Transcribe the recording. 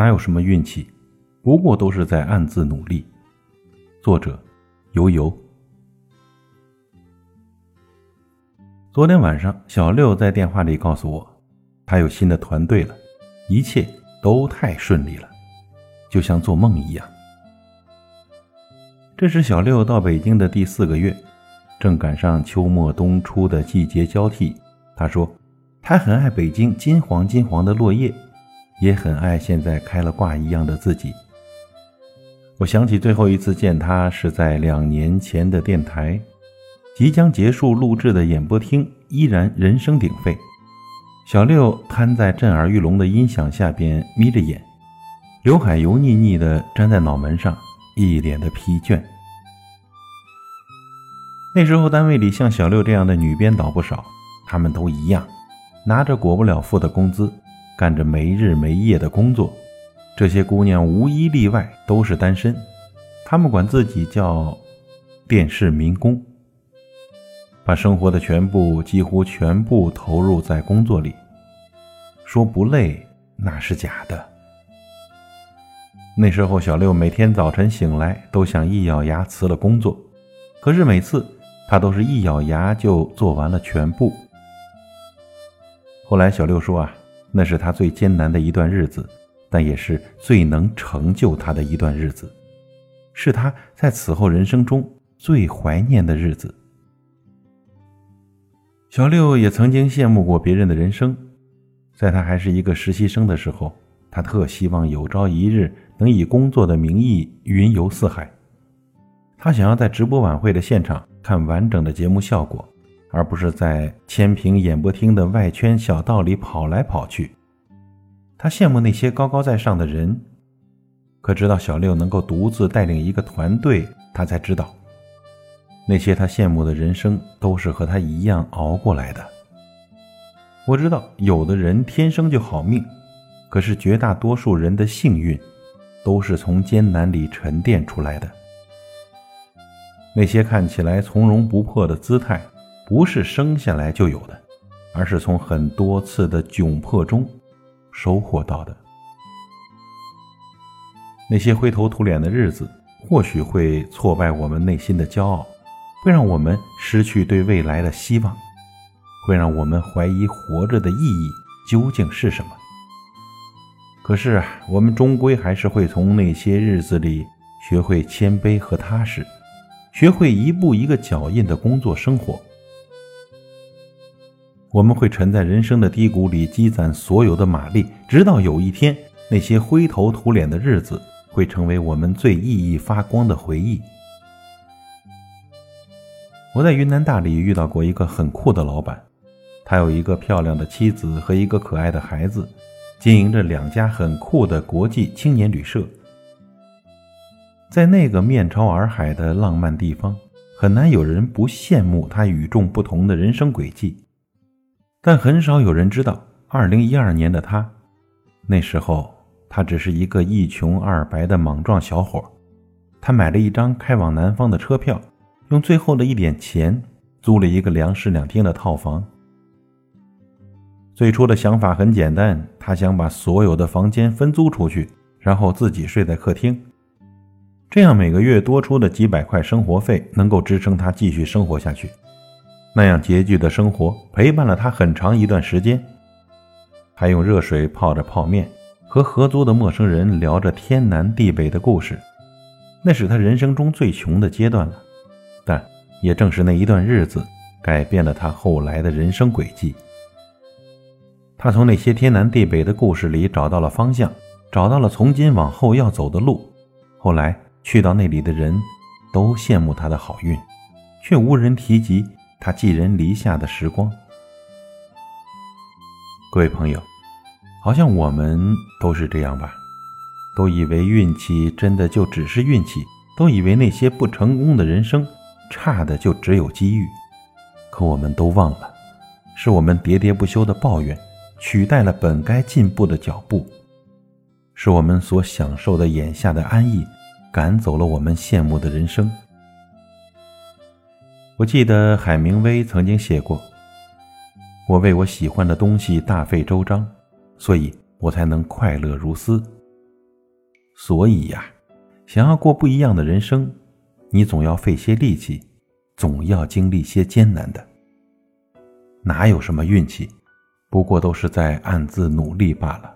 哪有什么运气，不过都是在暗自努力。作者：悠悠。昨天晚上，小六在电话里告诉我，他有新的团队了，一切都太顺利了，就像做梦一样。这是小六到北京的第四个月，正赶上秋末冬初的季节交替。他说。他很爱北京金黄金黄的落叶，也很爱现在开了挂一样的自己。我想起最后一次见他是在两年前的电台，即将结束录制的演播厅依然人声鼎沸。小六瘫在震耳欲聋的音响下边，眯着眼，刘海油腻腻的粘在脑门上，一脸的疲倦。那时候单位里像小六这样的女编导不少，她们都一样。拿着过不了付的工资，干着没日没夜的工作。这些姑娘无一例外都是单身，她们管自己叫“电视民工”，把生活的全部、几乎全部投入在工作里。说不累那是假的。那时候，小六每天早晨醒来都想一咬牙辞了工作，可是每次他都是一咬牙就做完了全部。后来，小六说：“啊，那是他最艰难的一段日子，但也是最能成就他的一段日子，是他在此后人生中最怀念的日子。”小六也曾经羡慕过别人的人生，在他还是一个实习生的时候，他特希望有朝一日能以工作的名义云游四海。他想要在直播晚会的现场看完整的节目效果。而不是在千平演播厅的外圈小道里跑来跑去。他羡慕那些高高在上的人，可直到小六能够独自带领一个团队，他才知道，那些他羡慕的人生都是和他一样熬过来的。我知道有的人天生就好命，可是绝大多数人的幸运，都是从艰难里沉淀出来的。那些看起来从容不迫的姿态。不是生下来就有的，而是从很多次的窘迫中收获到的。那些灰头土脸的日子，或许会挫败我们内心的骄傲，会让我们失去对未来的希望，会让我们怀疑活着的意义究竟是什么。可是，我们终归还是会从那些日子里学会谦卑和踏实，学会一步一个脚印的工作生活。我们会沉在人生的低谷里，积攒所有的马力，直到有一天，那些灰头土脸的日子会成为我们最熠熠发光的回忆。我在云南大理遇到过一个很酷的老板，他有一个漂亮的妻子和一个可爱的孩子，经营着两家很酷的国际青年旅社。在那个面朝洱海的浪漫地方，很难有人不羡慕他与众不同的人生轨迹。但很少有人知道，二零一二年的他，那时候他只是一个一穷二白的莽撞小伙。他买了一张开往南方的车票，用最后的一点钱租了一个两室两厅的套房。最初的想法很简单，他想把所有的房间分租出去，然后自己睡在客厅，这样每个月多出的几百块生活费能够支撑他继续生活下去。那样拮据的生活陪伴了他很长一段时间，他用热水泡着泡面，和合租的陌生人聊着天南地北的故事。那是他人生中最穷的阶段了，但也正是那一段日子，改变了他后来的人生轨迹。他从那些天南地北的故事里找到了方向，找到了从今往后要走的路。后来去到那里的人，都羡慕他的好运，却无人提及。他寄人篱下的时光，各位朋友，好像我们都是这样吧？都以为运气真的就只是运气，都以为那些不成功的人生，差的就只有机遇。可我们都忘了，是我们喋喋不休的抱怨，取代了本该进步的脚步；是我们所享受的眼下的安逸，赶走了我们羡慕的人生。我记得海明威曾经写过：“我为我喜欢的东西大费周章，所以我才能快乐如斯。所以呀，想要过不一样的人生，你总要费些力气，总要经历些艰难的。哪有什么运气，不过都是在暗自努力罢了。